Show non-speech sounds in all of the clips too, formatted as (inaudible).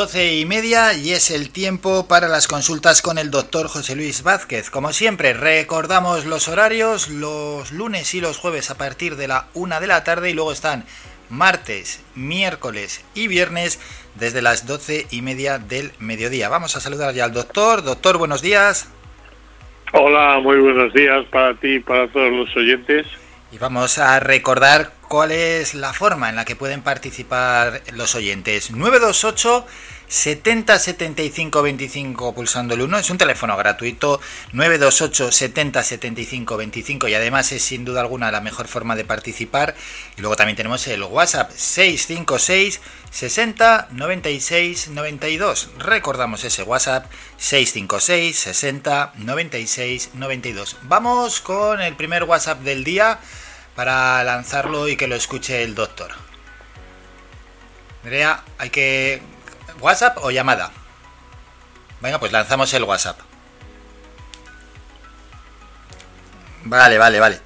12 y media y es el tiempo para las consultas con el doctor José Luis Vázquez. Como siempre, recordamos los horarios los lunes y los jueves a partir de la una de la tarde y luego están martes, miércoles y viernes desde las 12 y media del mediodía. Vamos a saludar ya al doctor. Doctor, buenos días. Hola, muy buenos días para ti y para todos los oyentes. Y vamos a recordar cuál es la forma en la que pueden participar los oyentes. 928 70 75 25 pulsando el 1 es un teléfono gratuito 928 70 75 25 y además es sin duda alguna la mejor forma de participar. Y luego también tenemos el WhatsApp 656 60 96 92 recordamos ese WhatsApp 656 60 96 92 vamos con el primer WhatsApp del día para lanzarlo y que lo escuche el doctor. Nerea, hay que... ¿WhatsApp o llamada? Venga, pues lanzamos el WhatsApp. Vale, vale, vale.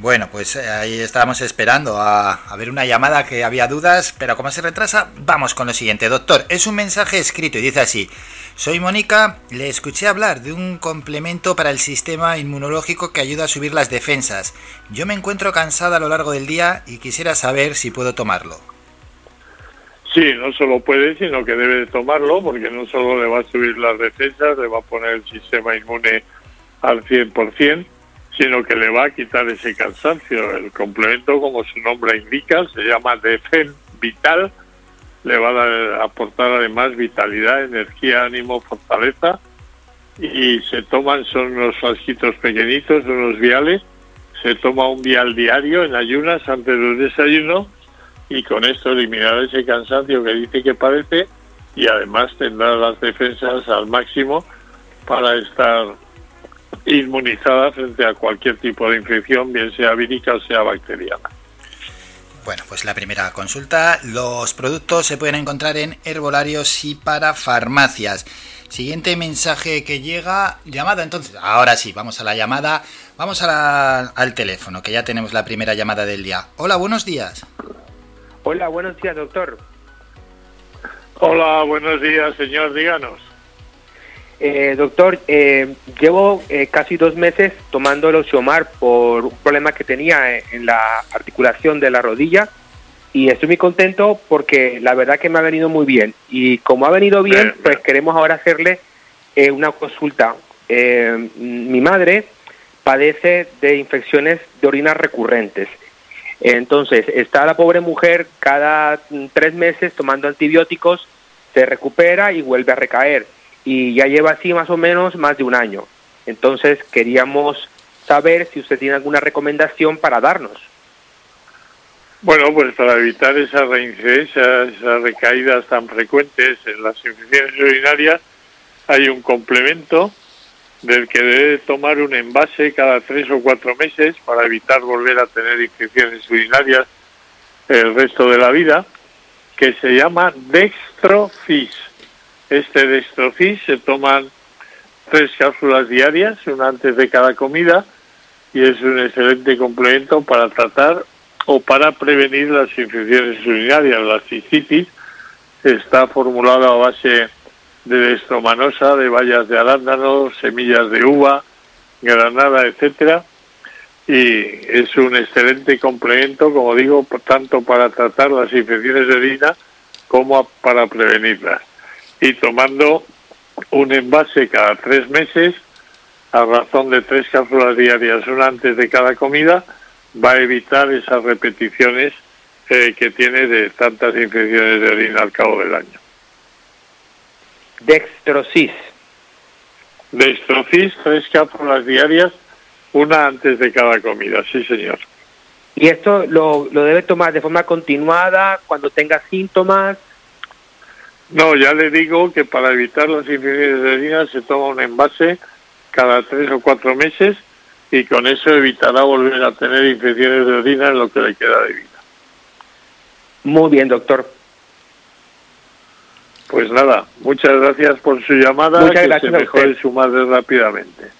Bueno, pues eh, ahí estábamos esperando a, a, ver una llamada que había dudas, pero como se retrasa, vamos con lo siguiente. Doctor, es un mensaje escrito y dice así. Soy Mónica, le escuché hablar de un complemento para el sistema inmunológico que ayuda a subir las defensas. Yo me encuentro cansada a lo largo del día y quisiera saber si puedo tomarlo. Sí, no solo puede, sino que debe tomarlo, porque no solo le va a subir las defensas, le va a poner el sistema inmune al 100%, sino que le va a quitar ese cansancio. El complemento, como su nombre indica, se llama Defen Vital, le va a dar, aportar además vitalidad, energía, ánimo, fortaleza, y se toman, son unos frasquitos pequeñitos, unos viales, se toma un vial diario en ayunas antes del desayuno, y con esto eliminará ese cansancio que dice que padece, y además tendrá las defensas al máximo para estar inmunizada frente a cualquier tipo de infección, bien sea vírica o sea bacteriana. Bueno, pues la primera consulta. Los productos se pueden encontrar en herbolarios y para farmacias. Siguiente mensaje que llega. Llamada entonces. Ahora sí, vamos a la llamada. Vamos a la, al teléfono, que ya tenemos la primera llamada del día. Hola, buenos días. Hola, buenos días, doctor. Hola, buenos días, señor. Díganos. Eh, doctor, eh, llevo eh, casi dos meses tomando el Oxiomar por un problema que tenía en la articulación de la rodilla y estoy muy contento porque la verdad que me ha venido muy bien y como ha venido bien, pues queremos ahora hacerle una consulta. mi madre padece de infecciones de orina recurrentes. Entonces, está la pobre mujer cada tres meses tomando antibióticos, se recupera y vuelve a recaer y ya lleva así más o menos más de un año. Entonces queríamos saber si usted tiene alguna recomendación para darnos. Bueno, pues para evitar esa reincidencia, esas recaídas tan frecuentes en las infecciones urinarias, hay un complemento del que debe tomar un envase cada tres o cuatro meses para evitar volver a tener infecciones urinarias el resto de la vida, que se llama Dextrofis. Este destrofis se toman tres cápsulas diarias, una antes de cada comida, y es un excelente complemento para tratar o para prevenir las infecciones urinarias. La cicitis está formulada a base de destromanosa, de bayas de arándano, semillas de uva, granada, etcétera, y es un excelente complemento, como digo, tanto para tratar las infecciones de orina como para prevenirlas y tomando un envase cada tres meses a razón de tres cápsulas diarias, una antes de cada comida, va a evitar esas repeticiones eh, que tiene de tantas infecciones de orina al cabo del año. Dextrosis. Dextrosis, tres cápsulas diarias, una antes de cada comida, sí señor. ¿Y esto lo, lo debe tomar de forma continuada cuando tenga síntomas? No, ya le digo que para evitar las infecciones de orina se toma un envase cada tres o cuatro meses y con eso evitará volver a tener infecciones de orina en lo que le queda de vida. Muy bien, doctor. Pues nada, muchas gracias por su llamada. Muchas gracias. Que se mejore su madre rápidamente.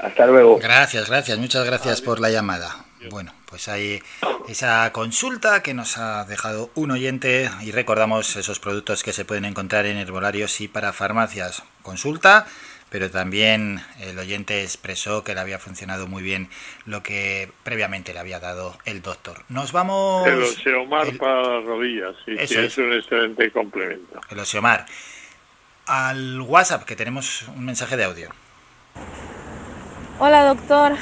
Hasta luego. Gracias, gracias, muchas gracias por la llamada. Bueno, pues hay esa consulta que nos ha dejado un oyente y recordamos esos productos que se pueden encontrar en herbolarios y para farmacias. Consulta, pero también el oyente expresó que le había funcionado muy bien lo que previamente le había dado el doctor. Nos vamos... El Oseomar para las rodillas, sí, es. un excelente complemento. El Oseomar. Al WhatsApp, que tenemos un mensaje de audio. Hola doctor,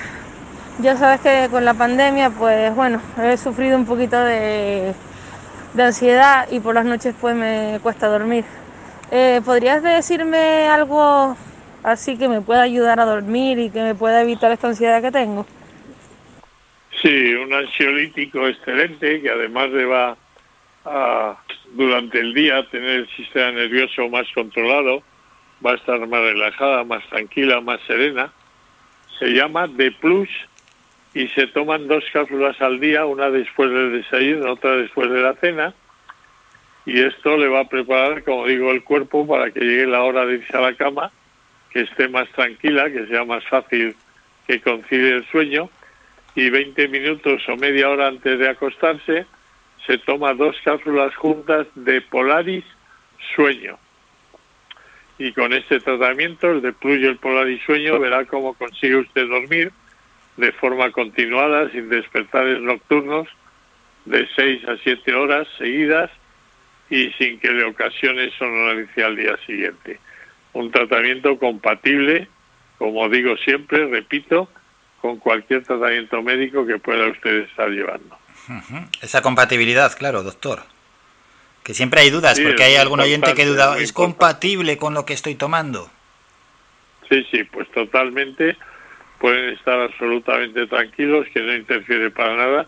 ya sabes que con la pandemia, pues bueno, he sufrido un poquito de, ansiedad y por las noches pues me cuesta dormir. Eh, ¿Podrías decirme algo así que me pueda ayudar a dormir y que me pueda evitar esta ansiedad que tengo? Sí, un ansiolítico excelente que además le va a, durante el día, tener el sistema nervioso más controlado, va a estar más relajada, más tranquila, más serena. Se llama The Plus y se toman dos cápsulas al día, una después del desayuno, otra después de la cena. Y esto le va a preparar, como digo, el cuerpo para que llegue la hora de irse a la cama, que esté más tranquila, que sea más fácil que concilie el sueño. Y 20 minutos o media hora antes de acostarse, se toma dos cápsulas juntas de Polaris Sueño. Y con este tratamiento, el de Plus y el Polaris Sueño, verá cómo consigue usted dormir de forma continuada, sin despertares nocturnos, de 6 a 7 horas seguidas y sin que le ocasione somnolencia al día siguiente. Un tratamiento compatible, como digo siempre, repito, con cualquier tratamiento médico que pueda usted estar llevando. Esa compatibilidad, claro, doctor. Que siempre hay dudas, porque hay algún oyente que duda, ¿es compatible con lo que estoy tomando? Sí, sí, pues totalmente pueden estar absolutamente tranquilos, que no interfiere para nada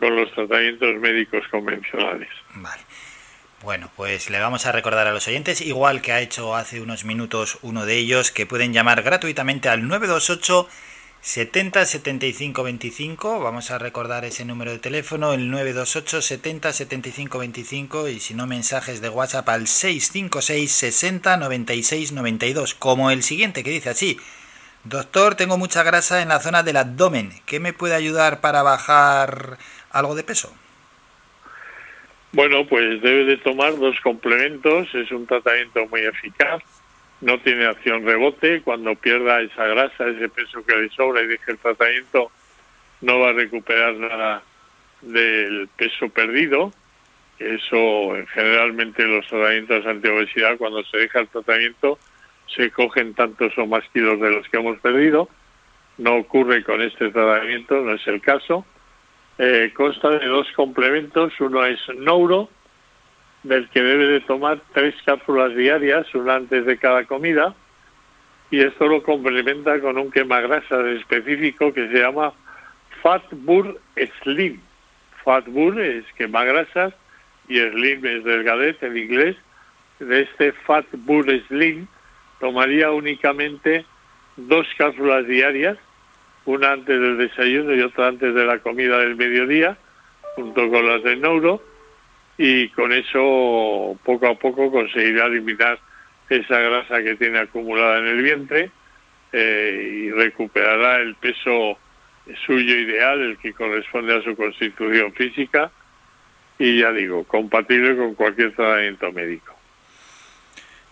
con los tratamientos médicos convencionales. Vale. Bueno, pues le vamos a recordar a los oyentes, igual que ha hecho hace unos minutos uno de ellos, que pueden llamar gratuitamente al 928 70 75 25. Vamos a recordar ese número de teléfono, el 928 70 75 25 y si no mensajes de WhatsApp al 656 60 96 92, como el siguiente que dice así. Doctor, tengo mucha grasa en la zona del abdomen. ¿Qué me puede ayudar para bajar algo de peso? Bueno, pues debe de tomar dos complementos. Es un tratamiento muy eficaz. No tiene acción rebote. Cuando pierda esa grasa, ese peso que le sobra y deje el tratamiento, no va a recuperar nada del peso perdido. Eso generalmente los tratamientos antiobesidad, cuando se deja el tratamiento, se cogen tantos o más kilos de los que hemos perdido. No ocurre con este tratamiento, no es el caso. Eh, consta de dos complementos. Uno es Nouro, del que debe de tomar tres cápsulas diarias, una antes de cada comida. Y esto lo complementa con un quemagrasas específico que se llama Fatbur Slim. Fatbur es quemagrasas y Slim es delgadez en inglés. De este Fatbur Slim tomaría únicamente dos cápsulas diarias, una antes del desayuno y otra antes de la comida del mediodía, junto con las de Neuro, y con eso poco a poco conseguirá eliminar esa grasa que tiene acumulada en el vientre eh, y recuperará el peso suyo ideal, el que corresponde a su constitución física, y ya digo, compatible con cualquier tratamiento médico.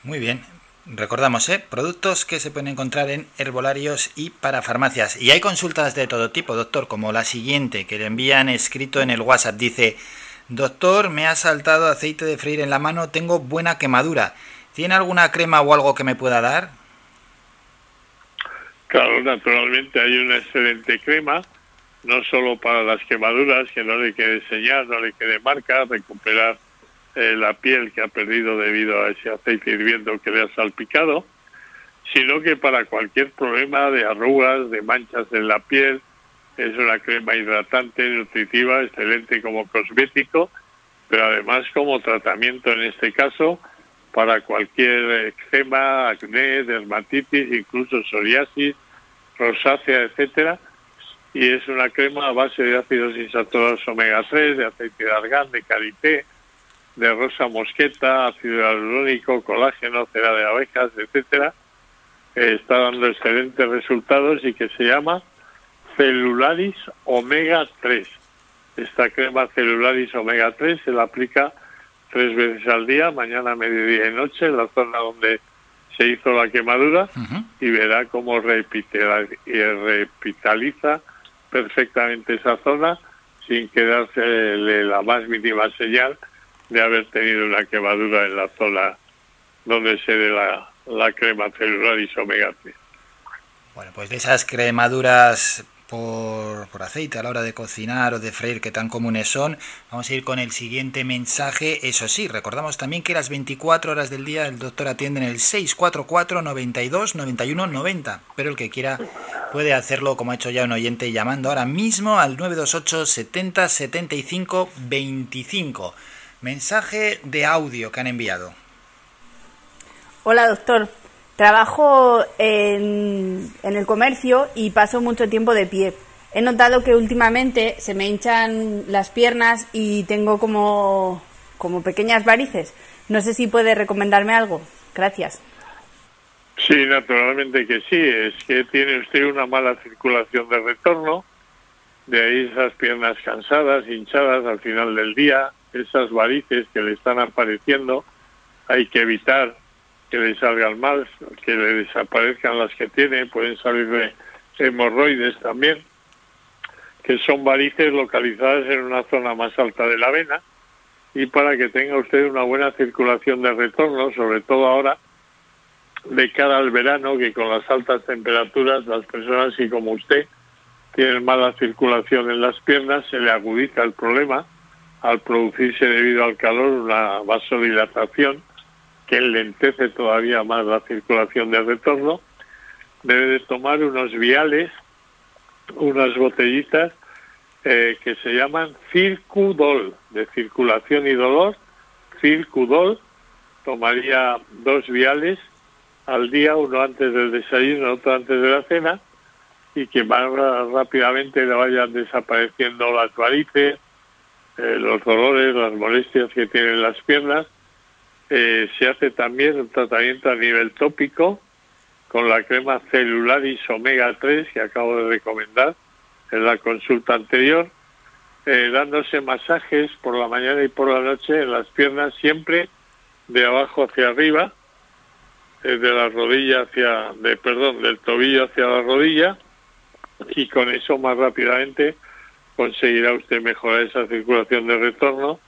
Muy bien, Recordamos, ¿eh? productos que se pueden encontrar en herbolarios y para farmacias. Y hay consultas de todo tipo, doctor, como la siguiente, que le envían escrito en el WhatsApp. Dice, doctor, me ha saltado aceite de freír en la mano, tengo buena quemadura. ¿Tiene alguna crema o algo que me pueda dar? Claro, naturalmente hay una excelente crema, no solo para las quemaduras, que no le quede señal, no le quede marca, recuperar eh, la piel que ha perdido debido a ese aceite hirviendo que le ha salpicado, sino que para cualquier problema de arrugas, de manchas en la piel, es una crema hidratante, nutritiva, excelente como cosmético, pero además como tratamiento en este caso para cualquier eczema, acné, dermatitis, incluso psoriasis, rosácea, etcétera. Y es una crema a base de ácidos insaturados omega 3, de aceite de argán, de karité, de rosa mosqueta, ácido hialurónico, colágeno, cera de abejas, etcétera, está dando excelentes resultados y que se llama Celularis Omega 3. esta crema celularis omega 3 se la aplica tres veces al día, mañana, mediodía y noche, en la zona donde se hizo la quemadura y verá cómo repitaliza perfectamente esa zona sin quedarse la más mínima señal de haber tenido una quemadura en la zona donde se dé la, la crema celularis omega 3. Bueno, pues de esas cremaduras por, por, aceite a la hora de cocinar o de freír que tan comunes son. Vamos a ir con el siguiente mensaje. Eso sí, recordamos también que las 24 horas del día el doctor atiende en el 644 92 91 90. Pero el que quiera puede hacerlo como ha hecho ya un oyente llamando ahora mismo al 928 70 75 25. Mensaje de audio que han enviado. Hola doctor, Trabajo en, el comercio y paso mucho tiempo de pie. He notado que últimamente se me hinchan las piernas y tengo como, como pequeñas varices. No sé si puede recomendarme algo. Gracias. Sí, naturalmente que sí. Es que tiene usted una mala circulación de retorno. De ahí esas piernas cansadas, hinchadas al final del día, esas varices que le están apareciendo. Hay que evitar que le salgan mal, que le desaparezcan las que tiene, pueden salirle hemorroides también, que son varices localizadas en una zona más alta de la vena y para que tenga usted una buena circulación de retorno, sobre todo ahora de cara al verano, que con las altas temperaturas las personas y como usted tienen mala circulación en las piernas, se le agudiza el problema al producirse debido al calor una vasodilatación que lentece todavía más la circulación de retorno, debe de tomar unos viales, unas botellitas eh, que se llaman Circudol, de circulación y dolor, Circudol, tomaría dos viales al día, uno antes del desayuno, otro antes de la cena, y que más rápidamente le vayan desapareciendo las varices, eh, los dolores, las molestias que tienen las piernas, eh, se hace también un tratamiento a nivel tópico con la crema Celularis Omega 3 que acabo de recomendar en la consulta anterior, eh, dándose masajes por la mañana y por la noche en las piernas siempre de abajo hacia arriba, eh, de la rodilla hacia, de perdón, del tobillo hacia la rodilla y con eso más rápidamente conseguirá usted mejorar esa circulación de retorno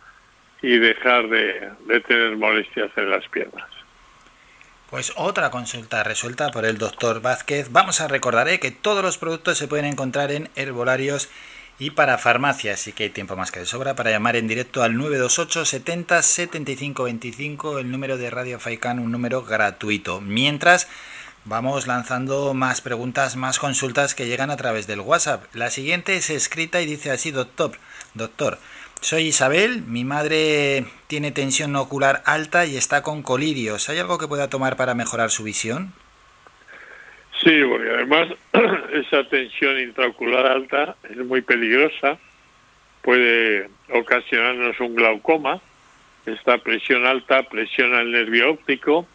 y dejar de, tener molestias en las piernas. Pues otra consulta resuelta por el doctor Vázquez. Vamos a recordar eh, que todos los productos se pueden encontrar en herbolarios y para farmacias, así que hay tiempo más que de sobra para llamar en directo al 928 70 75 25, el número de Radio Faikan, un número gratuito. Mientras vamos lanzando más preguntas, más consultas que llegan a través del WhatsApp. La siguiente es escrita y dice así, doctor, doctor, soy Isabel, mi madre tiene tensión ocular alta y está con colirios. ¿Hay algo que pueda tomar para mejorar su visión? Sí, porque además (clears throat) esa tensión intraocular alta es muy peligrosa, puede ocasionarnos un glaucoma, esta presión alta presiona el nervio óptico,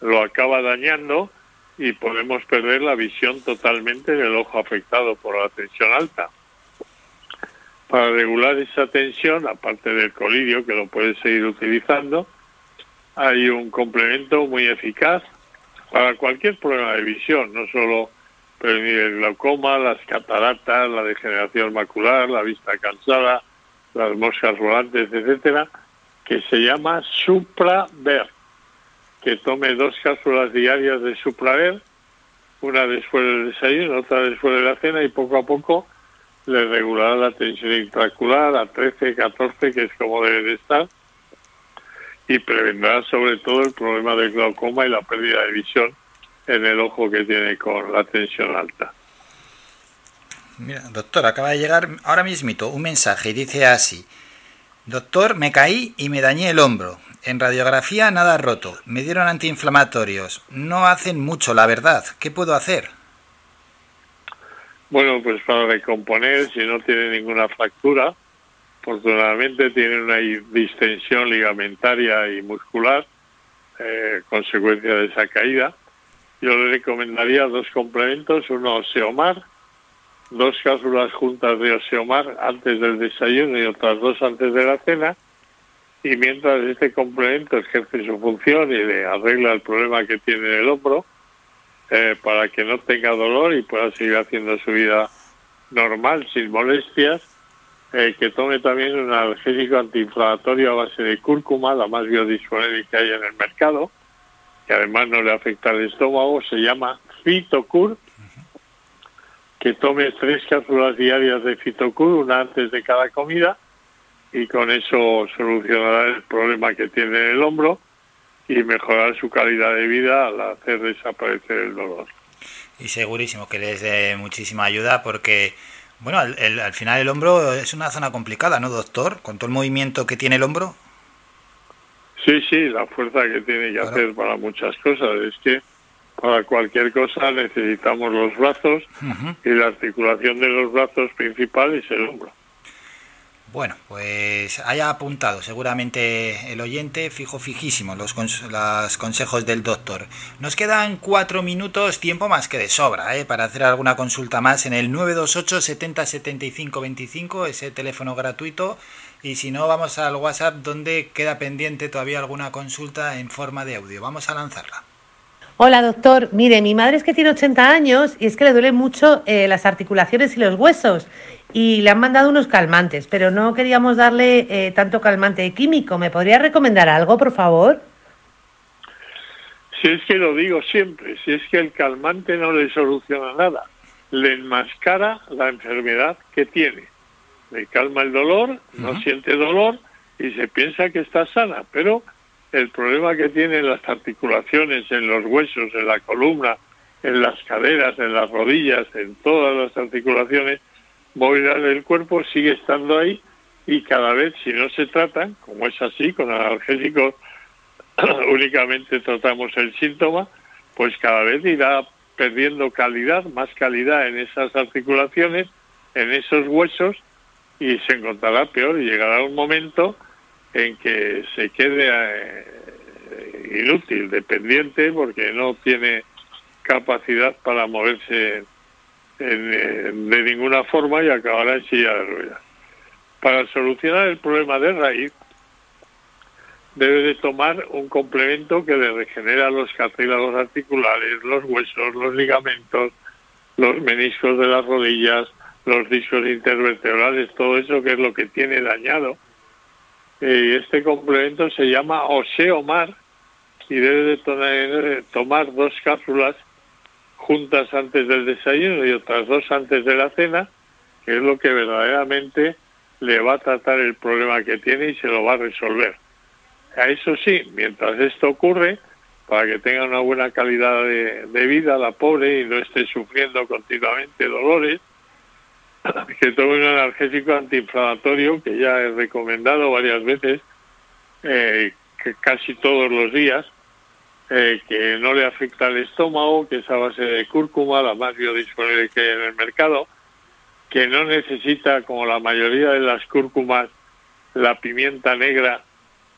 lo acaba dañando y podemos perder la visión totalmente del ojo afectado por la tensión alta. Para regular esa tensión, aparte del colirio, que lo puedes seguir utilizando, hay un complemento muy eficaz para cualquier problema de visión, no solo prevenir el glaucoma, las cataratas, la degeneración macular, la vista cansada, las moscas volantes, etcétera, que se llama Supraver, que tome dos cápsulas diarias de Supraver, una después del desayuno, otra después de la cena y poco a poco le regulará la tensión intraocular a 13, 14, que es como debe de estar, y prevendrá sobre todo el problema del glaucoma y la pérdida de visión en el ojo que tiene con la tensión alta. Mira, doctor, acaba de llegar ahora mismito un mensaje y dice así. Doctor, me caí y me dañé el hombro. En radiografía nada roto. Me dieron antiinflamatorios. No hacen mucho, la verdad. ¿Qué puedo hacer? Bueno, pues para recomponer, si no tiene ninguna fractura, afortunadamente tiene una distensión ligamentaria y muscular, eh, consecuencia de esa caída. Yo le recomendaría dos complementos, uno Seomar, dos cápsulas juntas de Oseomar antes del desayuno y otras dos antes de la cena, y mientras este complemento ejerce su función y le arregla el problema que tiene en el hombro, eh, para que no tenga dolor y pueda seguir haciendo su vida normal, sin molestias, eh, que tome también un analgésico antiinflamatorio a base de cúrcuma, la más biodisponible que hay en el mercado, que además no le afecta al estómago, se llama Fitocur, que tome tres cápsulas diarias de Fitocur, una antes de cada comida, y con eso solucionará el problema que tiene en el hombro y mejorar su calidad de vida al hacer desaparecer el dolor. Y segurísimo que les dé muchísima ayuda porque, bueno, al, al final el hombro es una zona complicada, ¿no, doctor? Con todo el movimiento que tiene el hombro. Sí, sí, la fuerza que tiene que hacer para muchas cosas. Es que para cualquier cosa necesitamos los brazos y la articulación de los brazos principal es el hombro. Bueno, pues haya apuntado seguramente el oyente, fijo fijísimo los, consejos del doctor. Nos quedan cuatro minutos, tiempo más que de sobra, ¿eh? para hacer alguna consulta más en el 928 70 75 25, ese teléfono gratuito. Y si no, vamos al WhatsApp donde queda pendiente todavía alguna consulta en forma de audio. Vamos a lanzarla. Hola doctor, mire, mi madre es que tiene 80 años y es que le duelen mucho eh, las articulaciones y los huesos y le han mandado unos calmantes, pero no queríamos darle eh, tanto calmante químico. ¿Me podría recomendar algo, por favor? Si es que lo digo siempre, si es que el calmante no le soluciona nada, le enmascara la enfermedad que tiene. Le calma el dolor, no siente dolor y se piensa que está sana, pero el problema que tiene en las articulaciones, en los huesos, en la columna, en las caderas, en las rodillas, en todas las articulaciones móviles del cuerpo sigue estando ahí y cada vez si no se tratan, como es así, con analgésicos (clears throat) únicamente tratamos el síntoma, pues cada vez irá perdiendo calidad, más calidad en esas articulaciones, en esos huesos y se encontrará peor y llegará un momento en que se quede eh, inútil, dependiente, porque no tiene capacidad para moverse de ninguna forma y acabará en silla de ruedas. Para solucionar el problema de raíz, debe de tomar un complemento que le regenera los cartílagos articulares, los huesos, los ligamentos, los meniscos de las rodillas, los discos intervertebrales, todo eso que es lo que tiene dañado y este complemento se llama Oseomar y debe de tomar dos cápsulas juntas antes del desayuno y otras dos antes de la cena, que es lo que verdaderamente le va a tratar el problema que tiene y se lo va a resolver. A eso sí, mientras esto ocurre, para que tenga una buena calidad de vida la pobre y no esté sufriendo continuamente dolores, que tome un analgésico antiinflamatorio que ya he recomendado varias veces, eh, que casi todos los días, eh, que no le afecta al estómago, que es a base de cúrcuma, la más biodisponible que hay en el mercado, que no necesita, como la mayoría de las cúrcumas, la pimienta negra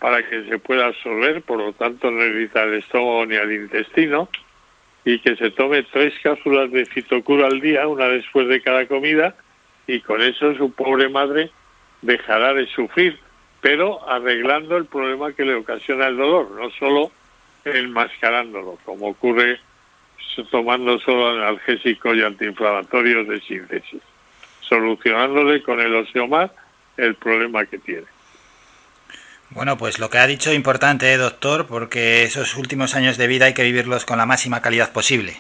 para que se pueda absorber, por lo tanto no necesita el estómago ni al intestino, y que se tome tres cápsulas de fitocura al día, una después de cada comida, y con eso su pobre madre dejará de sufrir, pero arreglando el problema que le ocasiona el dolor, no solo enmascarándolo, como ocurre tomando solo analgésicos y antiinflamatorios de síntesis, solucionándole con el osteomar el problema que tiene. Bueno, pues lo que ha dicho es importante, ¿eh, doctor, porque esos últimos años de vida hay que vivirlos con la máxima calidad posible.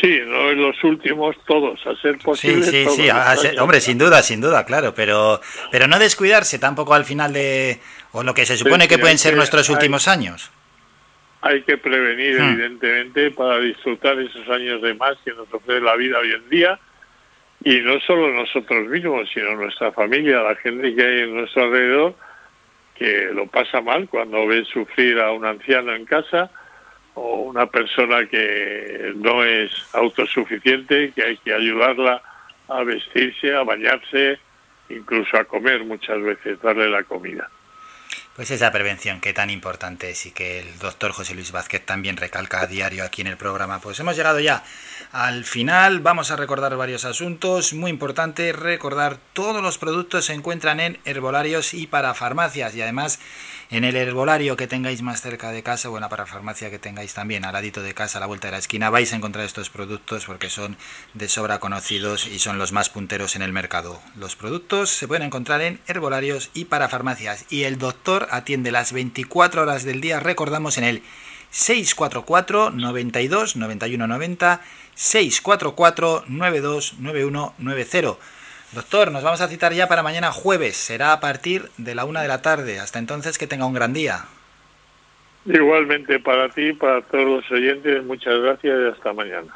Sí, no en los últimos todos, a ser posible. Sí, sí, sí, hombre, sin duda, sin duda, claro, pero, pero no descuidarse tampoco al final de, o lo que se supone que pueden ser nuestros últimos años. Hay que prevenir, hmm. evidentemente, para disfrutar esos años de más que nos ofrece la vida hoy en día, y no solo nosotros mismos, sino nuestra familia, la gente que hay en nuestro alrededor, que lo pasa mal cuando ve sufrir a un anciano en casa, o una persona que no es autosuficiente, que hay que ayudarla a vestirse, a bañarse, incluso a comer muchas veces, darle la comida. Pues esa prevención que tan importante es y que el doctor José Luis Vázquez también recalca a diario aquí en el programa. Pues hemos llegado ya al final, vamos a recordar varios asuntos. Muy importante recordar todos los productos se encuentran en herbolarios y para farmacias y además en el herbolario que tengáis más cerca de casa o en la parafarmacia que tengáis también al ladito de casa, a la vuelta de la esquina, vais a encontrar estos productos porque son de sobra conocidos y son los más punteros en el mercado. Los productos se pueden encontrar en herbolarios y parafarmacias y el doctor atiende las 24 horas del día, recordamos en el 644 92 91 90 644 92 91 90 Doctor, nos vamos a citar ya para mañana jueves. Será a partir de la una de la tarde. Hasta entonces, que tenga un gran día. Igualmente para ti, para todos los oyentes, muchas gracias y hasta mañana.